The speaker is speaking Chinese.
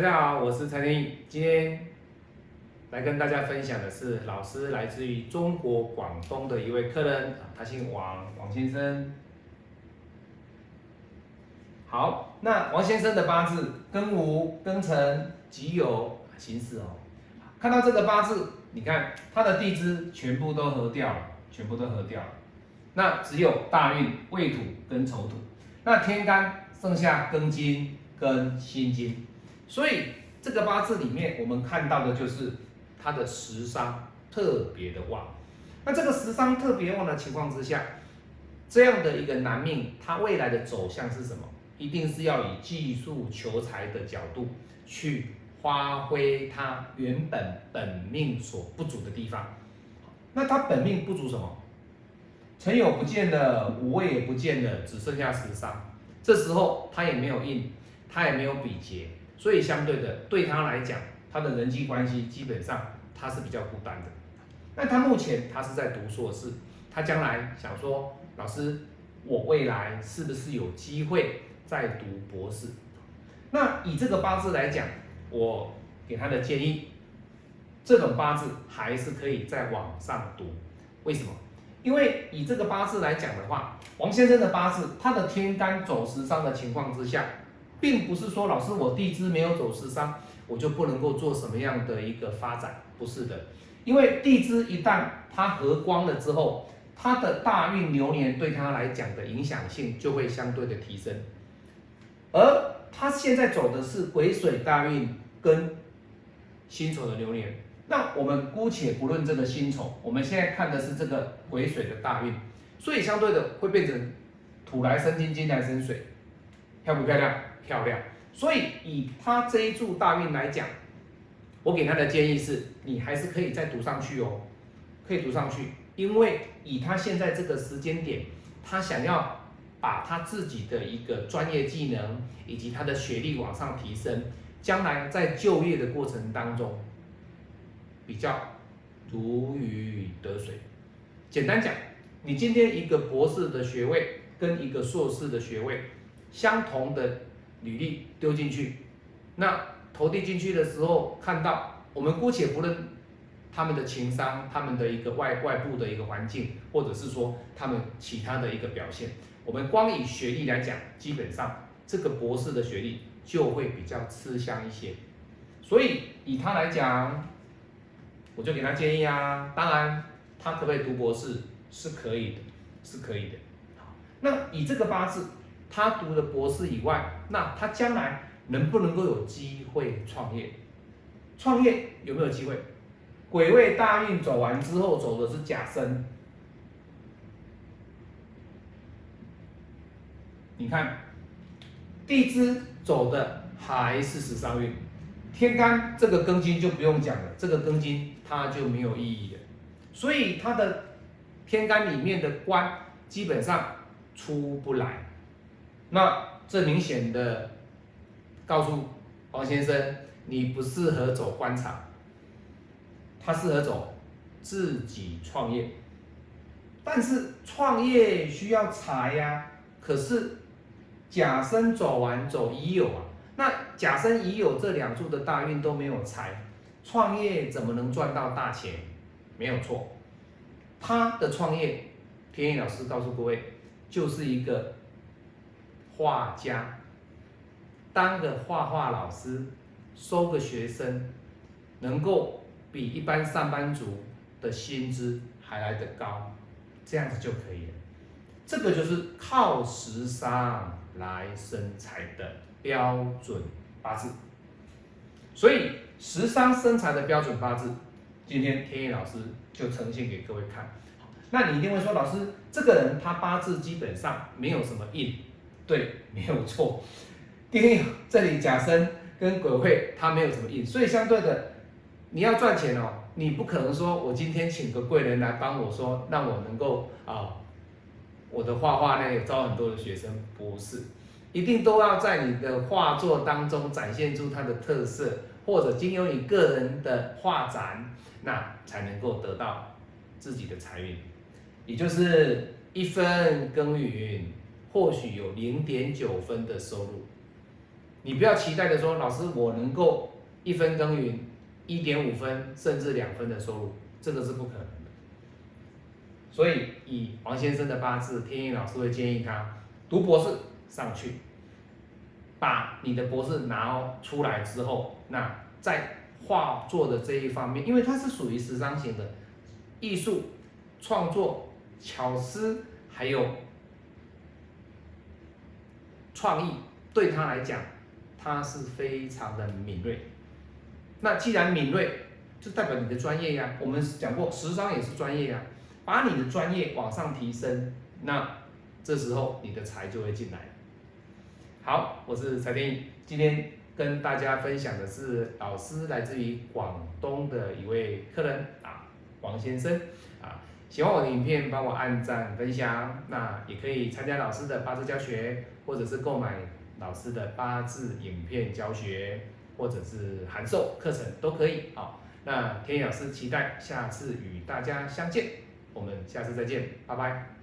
大家好，我是蔡天意，今天来跟大家分享的是老师来自于中国广东的一位客人，他姓王，王先生。好，那王先生的八字庚午、庚辰、己酉、辛巳哦。看到这个八字，你看他的地支全部都合掉了，全部都合掉了。那只有大运未土跟丑土，那天干剩下庚金跟辛金。所以这个八字里面，我们看到的就是他的食伤特别的旺。那这个食伤特别旺的情况之下，这样的一个男命，他未来的走向是什么？一定是要以技术求财的角度去发挥他原本本命所不足的地方。那他本命不足什么？辰酉不见了，午未也不见了，只剩下食伤。这时候他也没有印，他也没有比劫。所以相对的，对他来讲，他的人际关系基本上他是比较孤单的。那他目前他是在读硕士，他将来想说，老师，我未来是不是有机会再读博士？那以这个八字来讲，我给他的建议，这种八字还是可以在往上读。为什么？因为以这个八字来讲的话，王先生的八字，他的天干走时伤的情况之下。并不是说老师我地支没有走食伤，我就不能够做什么样的一个发展，不是的，因为地支一旦它合光了之后，它的大运流年对他来讲的影响性就会相对的提升，而他现在走的是癸水大运跟辛丑的流年，那我们姑且不论这个辛丑，我们现在看的是这个癸水的大运，所以相对的会变成土来生金，金来生水，漂不漂亮？漂亮，所以以他这一柱大运来讲，我给他的建议是，你还是可以再读上去哦，可以读上去，因为以他现在这个时间点，他想要把他自己的一个专业技能以及他的学历往上提升，将来在就业的过程当中比较如鱼得水。简单讲，你今天一个博士的学位跟一个硕士的学位相同的。履历丢进去，那投递进去的时候，看到我们姑且不论他们的情商、他们的一个外外部的一个环境，或者是说他们其他的一个表现，我们光以学历来讲，基本上这个博士的学历就会比较吃香一些。所以以他来讲，我就给他建议啊，当然他可不可以读博士是可以的，是可以的。好，那以这个八字。他读了博士以外，那他将来能不能够有机会创业？创业有没有机会？癸未大运走完之后，走的是甲申。你看，地支走的还是十三运，天干这个庚金就不用讲了，这个庚金它就没有意义了。所以它的天干里面的官基本上出不来。那这明显的告诉王先生，你不适合走官场，他适合走自己创业。但是创业需要财呀，可是甲申走完走乙酉啊，那甲申乙酉这两柱的大运都没有财，创业怎么能赚到大钱？没有错，他的创业，天意老师告诉各位，就是一个。画家当个画画老师，收个学生，能够比一般上班族的薪资还来得高，这样子就可以了。这个就是靠时尚来生财的标准八字。所以时尚生财的标准八字，今天天野老师就呈现给各位看。那你一定会说，老师这个人他八字基本上没有什么印。对，没有错。第一，这里甲申跟鬼会，它没有什么印，所以相对的，你要赚钱哦，你不可能说我今天请个贵人来帮我说，让我能够啊，我的画画呢招很多的学生，不是，一定都要在你的画作当中展现出它的特色，或者经由你个人的画展，那才能够得到自己的财运，也就是一分耕耘。或许有零点九分的收入，你不要期待的说，老师我能够一分耕耘一点五分甚至两分的收入，这个是不可能的。所以以王先生的八字，天意老师会建议他读博士上去，把你的博士拿出来之后，那在画作的这一方面，因为它是属于时尚型的艺术创作、巧思还有创意，对他来讲，他是非常的敏锐。那既然敏锐，就代表你的专业呀。我们讲过，时尚也是专业呀。把你的专业往上提升，那这时候你的财就会进来。好，我是蔡天意，今天跟大家分享的是老师来自于广东的一位客人啊，王先生啊，喜欢我的影片，帮我按赞分享，那也可以参加老师的八字教学，或者是购买老师的八字影片教学，或者是函授课程都可以好。那天野老师期待下次与大家相见。我们下次再见，拜拜。